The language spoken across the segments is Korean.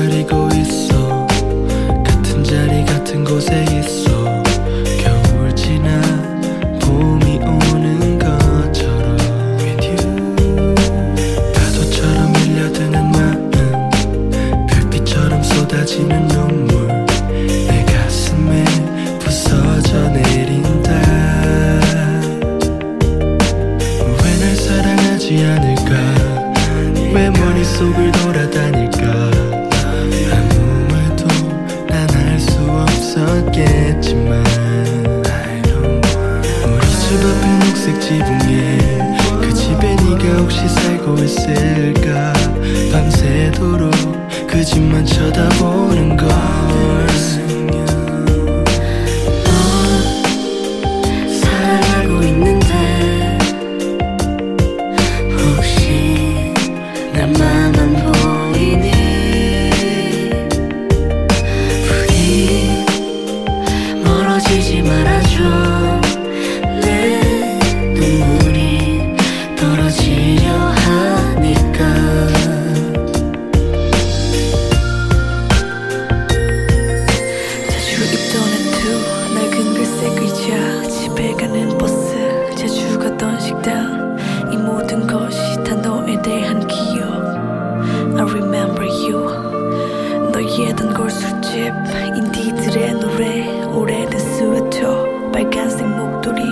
기다리고 있어. 같은 자리 같은 곳에 있어. 겨울 지나 봄이 오는 것처럼 파도처럼 밀려드는 마음. 별빛처럼 쏟아지는 눈물. 내 가슴에 부서져 내린다. 왜 날 사랑하지 않을까? 왜 머릿속을 앞에 녹색 지붕에 그 집에 네가 혹시 살고 있을까? 밤새도록 그 집만 쳐다보는 걸 자주 갔던 식당 이 모든 것이 다 너에 대한 기억. I remember you. 너의 단 골 술집 인디들의 노래 오래된 스웨터 빨간색 목도리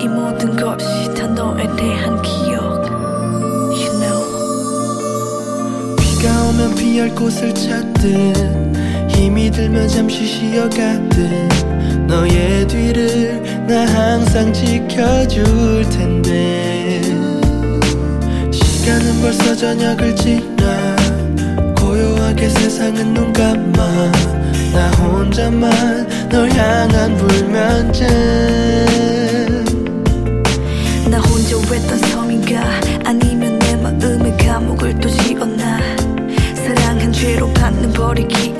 이 모든 것이 다 너에 대한 기억. You know. 비가 오면 피할 곳을 찾듯 힘이 들면 잠시 쉬어가듯 너의 뒤를 나 항상 지켜줄 텐데. 시간은 벌써 저녁을 지나 고요하게 세상은 눈 감아 나 혼자만 널 향한 불면증. 나 혼자 외딴 섬인가? 아니면 내 마음의 감옥을 또 지었나? 사랑한 죄로 받는 버리기